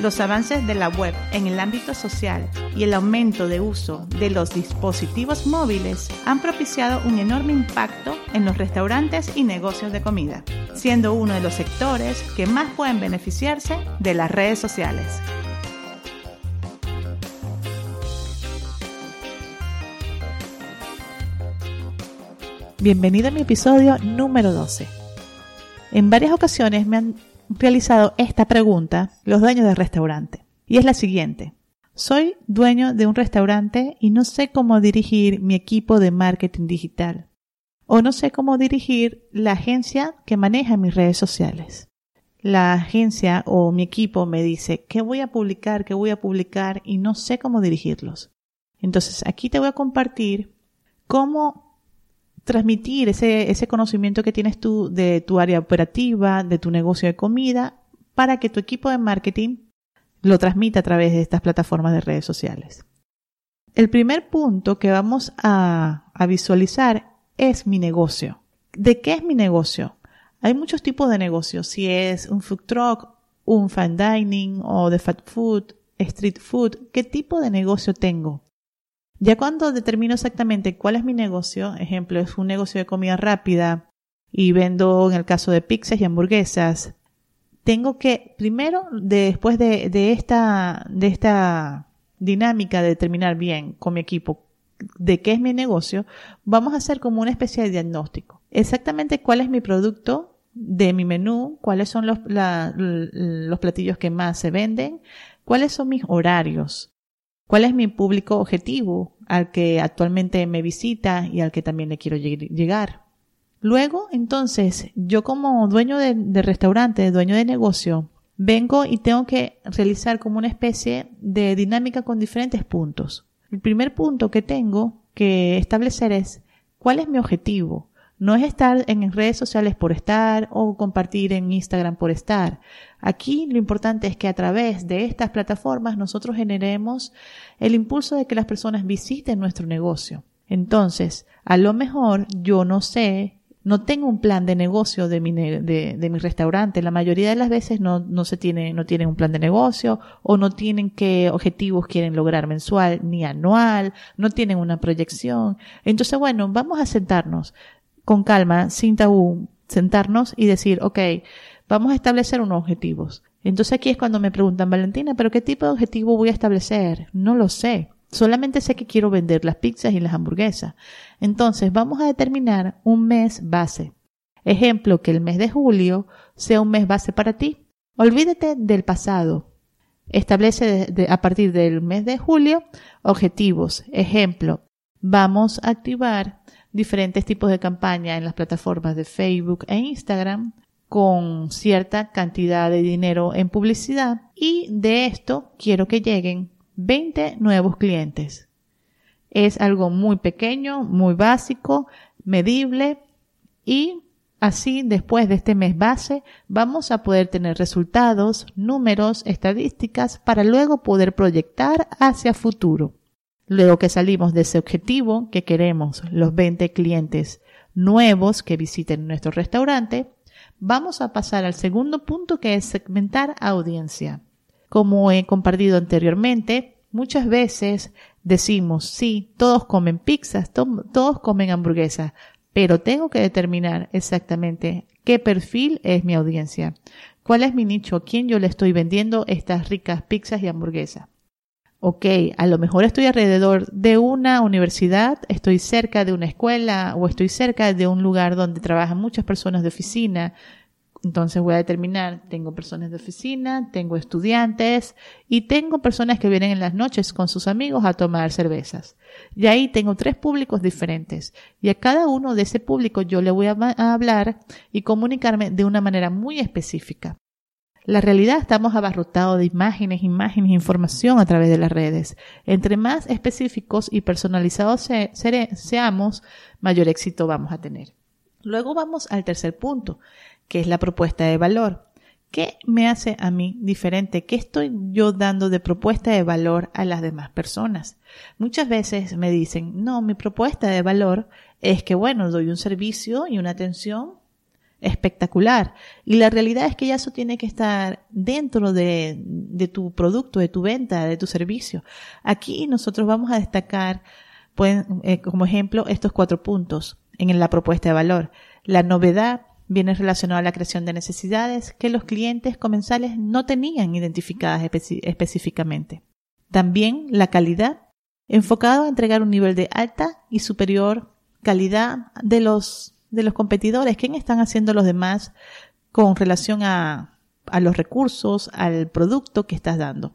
Los avances de la web en el ámbito social y el aumento de uso de los dispositivos móviles han propiciado un enorme impacto en los restaurantes y negocios de comida, siendo uno de los sectores que más pueden beneficiarse de las redes sociales. Bienvenido a mi episodio número 12. En varias ocasiones me han realizado esta pregunta los dueños de restaurante y es la siguiente. Soy dueño de un restaurante y no sé cómo dirigir mi equipo de marketing digital o no sé cómo dirigir la agencia que maneja mis redes sociales. La agencia o mi equipo me dice qué voy a publicar, qué voy a publicar y no sé cómo dirigirlos. Entonces aquí te voy a compartir cómo transmitir ese, ese conocimiento que tienes tú de tu área operativa, de tu negocio de comida, para que tu equipo de marketing lo transmita a través de estas plataformas de redes sociales. El primer punto que vamos a, a visualizar es mi negocio. ¿De qué es mi negocio? Hay muchos tipos de negocios. Si es un food truck, un fine dining o de fast food, street food, ¿qué tipo de negocio tengo? Ya cuando determino exactamente cuál es mi negocio, ejemplo, es un negocio de comida rápida y vendo en el caso de pizzas y hamburguesas, tengo que, primero, después de, esta, de esta dinámica de determinar bien con mi equipo de qué es mi negocio, vamos a hacer como una especie de diagnóstico. Exactamente cuál es mi producto de mi menú, cuáles son los, los platillos que más se venden, cuáles son mis horarios, ¿Cuál es mi público objetivo al que actualmente me visita y al que también le quiero llegar? Luego, entonces, yo como dueño de, restaurante, dueño de negocio, vengo y tengo que realizar como una especie de dinámica con diferentes puntos. El primer punto que tengo que establecer es cuál es mi objetivo. No es estar en redes sociales por estar o compartir en Instagram por estar. Aquí lo importante es que a través de estas plataformas nosotros generemos el impulso de que las personas visiten nuestro negocio. Entonces, a lo mejor yo no sé, no tengo un plan de negocio de mi, de, mi restaurante. La mayoría de las veces no, no se tiene, no tienen un plan de negocio o no tienen qué objetivos quieren lograr mensual ni anual, no tienen una proyección. Entonces, bueno, vamos a sentarnos con calma, sin tabú, sentarnos y decir, ok, vamos a establecer unos objetivos. Entonces aquí es cuando me preguntan, Valentina, ¿pero qué tipo de objetivo voy a establecer? No lo sé. Solamente sé que quiero vender las pizzas y las hamburguesas. Entonces vamos a determinar un mes base. Ejemplo, que el mes de julio sea un mes base para ti. Olvídate del pasado. Establece a partir del mes de julio objetivos. Ejemplo, vamos a activar diferentes tipos de campaña en las plataformas de Facebook e Instagram con cierta cantidad de dinero en publicidad y de esto quiero que lleguen 20 nuevos clientes. Es algo muy pequeño, muy básico, medible y así después de este mes base vamos a poder tener resultados, números, estadísticas para luego poder proyectar hacia futuro. Luego que salimos de ese objetivo que queremos los 20 clientes nuevos que visiten nuestro restaurante, vamos a pasar al segundo punto que es segmentar audiencia. Como he compartido anteriormente, muchas veces decimos, sí, todos comen pizzas, todos comen hamburguesas, pero tengo que determinar exactamente qué perfil es mi audiencia, cuál es mi nicho, a quién yo le estoy vendiendo estas ricas pizzas y hamburguesas. Ok, a lo mejor estoy alrededor de una universidad, estoy cerca de una escuela o estoy cerca de un lugar donde trabajan muchas personas de oficina, entonces voy a determinar, tengo personas de oficina, tengo estudiantes y tengo personas que vienen en las noches con sus amigos a tomar cervezas. Y ahí tengo tres públicos diferentes. Y a cada uno de ese público yo le voy a, hablar y comunicarme de una manera muy específica. La realidad estamos abarrotados de imágenes, imágenes, información a través de las redes. Entre más específicos y personalizados seamos, mayor éxito vamos a tener. Luego vamos al tercer punto, que es la propuesta de valor. ¿Qué me hace a mí diferente? ¿Qué estoy yo dando de propuesta de valor a las demás personas? Muchas veces me dicen, no, mi propuesta de valor es que, bueno, doy un servicio y una atención espectacular. Y la realidad es que ya eso tiene que estar dentro de, tu producto, de tu venta, de tu servicio. Aquí nosotros vamos a destacar, pueden, eh, como ejemplo, estos cuatro puntos en la propuesta de valor. La novedad, viene relacionado a la creación de necesidades que los clientes comensales no tenían identificadas específicamente. También la calidad, enfocado a entregar un nivel de alta y superior calidad de los, de los competidores. ¿Qué están haciendo los demás con relación a, a los recursos, al producto que estás dando?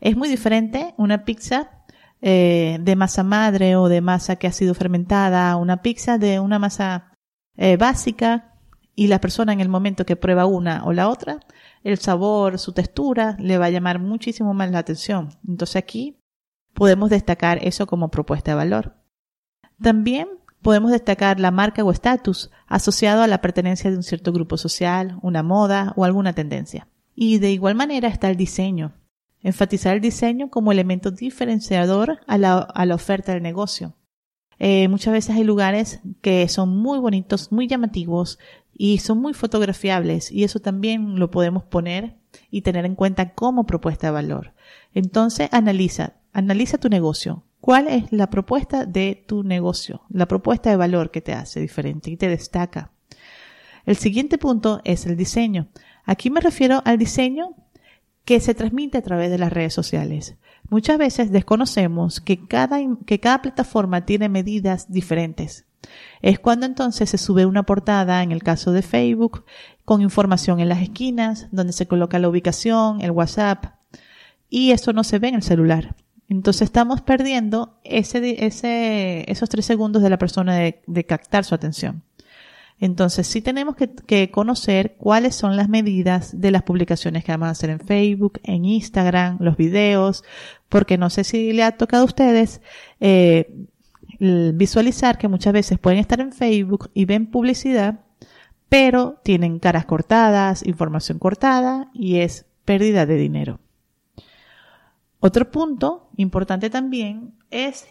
Es muy diferente una pizza eh, de masa madre o de masa que ha sido fermentada, una pizza de una masa eh, básica y la persona en el momento que prueba una o la otra, el sabor, su textura, le va a llamar muchísimo más la atención. Entonces aquí podemos destacar eso como propuesta de valor. También podemos destacar la marca o estatus asociado a la pertenencia de un cierto grupo social, una moda o alguna tendencia. Y de igual manera está el diseño. Enfatizar el diseño como elemento diferenciador a la, oferta del negocio. Eh, muchas veces hay lugares que son muy bonitos, muy llamativos y son muy fotografiables y eso también lo podemos poner y tener en cuenta como propuesta de valor. Entonces, analiza, analiza tu negocio. ¿Cuál es la propuesta de tu negocio? La propuesta de valor que te hace diferente y te destaca. El siguiente punto es el diseño. Aquí me refiero al diseño que se transmite a través de las redes sociales. Muchas veces desconocemos que cada, que cada plataforma tiene medidas diferentes. Es cuando entonces se sube una portada, en el caso de Facebook, con información en las esquinas, donde se coloca la ubicación, el WhatsApp, y eso no se ve en el celular. Entonces estamos perdiendo ese, ese, esos tres segundos de la persona de captar su atención. Entonces sí tenemos que, conocer cuáles son las medidas de las publicaciones que vamos a hacer en Facebook, en Instagram, los videos, porque no sé si le ha tocado a ustedes eh, visualizar que muchas veces pueden estar en Facebook y ven publicidad, pero tienen caras cortadas, información cortada y es pérdida de dinero. Otro punto importante también es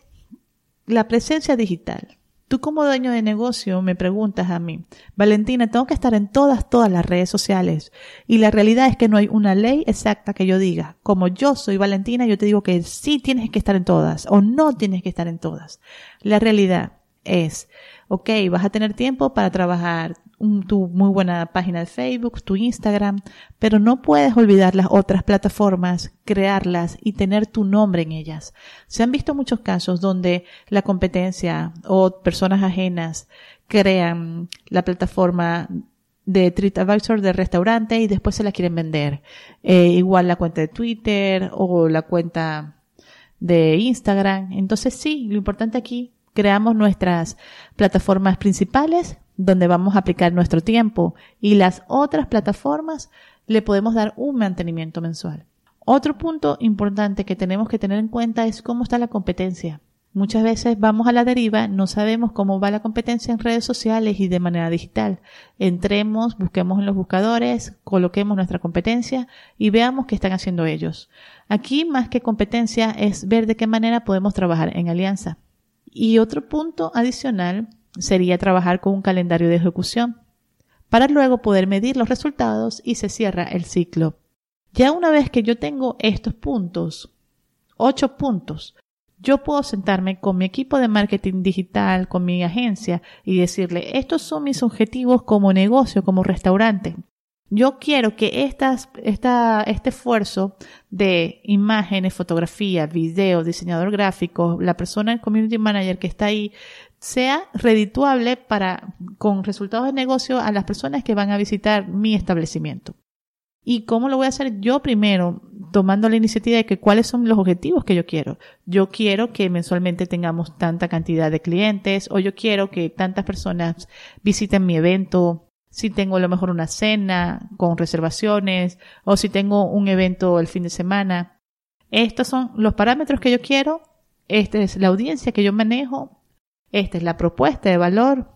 la presencia digital. Tú como dueño de negocio me preguntas a mí, Valentina, tengo que estar en todas, todas las redes sociales. Y la realidad es que no hay una ley exacta que yo diga. Como yo soy Valentina, yo te digo que sí tienes que estar en todas o no tienes que estar en todas. La realidad es, ok, vas a tener tiempo para trabajar tu muy buena página de Facebook, tu Instagram, pero no puedes olvidar las otras plataformas, crearlas y tener tu nombre en ellas. Se han visto muchos casos donde la competencia o personas ajenas crean la plataforma de TripAdvisor de restaurante y después se la quieren vender. Eh, igual la cuenta de Twitter o la cuenta de Instagram. Entonces sí, lo importante aquí, creamos nuestras plataformas principales, donde vamos a aplicar nuestro tiempo y las otras plataformas le podemos dar un mantenimiento mensual. Otro punto importante que tenemos que tener en cuenta es cómo está la competencia. Muchas veces vamos a la deriva, no sabemos cómo va la competencia en redes sociales y de manera digital. Entremos, busquemos en los buscadores, coloquemos nuestra competencia y veamos qué están haciendo ellos. Aquí más que competencia es ver de qué manera podemos trabajar en alianza. Y otro punto adicional sería trabajar con un calendario de ejecución para luego poder medir los resultados y se cierra el ciclo. Ya una vez que yo tengo estos puntos, ocho puntos, yo puedo sentarme con mi equipo de marketing digital, con mi agencia y decirle, estos son mis objetivos como negocio, como restaurante. Yo quiero que esta, este esfuerzo de imágenes, fotografía, video, diseñador gráfico, la persona, el community manager que está ahí, sea redituable para, con resultados de negocio a las personas que van a visitar mi establecimiento. ¿Y cómo lo voy a hacer yo primero? Tomando la iniciativa de que cuáles son los objetivos que yo quiero. Yo quiero que mensualmente tengamos tanta cantidad de clientes o yo quiero que tantas personas visiten mi evento si tengo a lo mejor una cena con reservaciones o si tengo un evento el fin de semana. Estos son los parámetros que yo quiero, esta es la audiencia que yo manejo, esta es la propuesta de valor,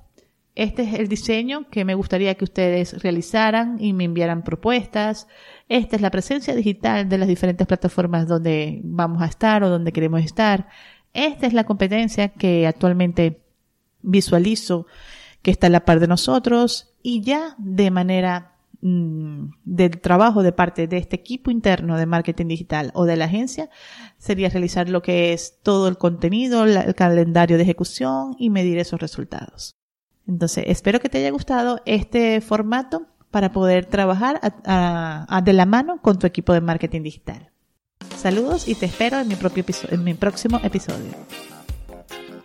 este es el diseño que me gustaría que ustedes realizaran y me enviaran propuestas, esta es la presencia digital de las diferentes plataformas donde vamos a estar o donde queremos estar, esta es la competencia que actualmente visualizo que está a la par de nosotros, y ya de manera mm, del trabajo de parte de este equipo interno de marketing digital o de la agencia sería realizar lo que es todo el contenido, el calendario de ejecución y medir esos resultados. Entonces, espero que te haya gustado este formato para poder trabajar de la mano con tu equipo de marketing digital. Saludos y te espero en mi, propio en mi próximo episodio.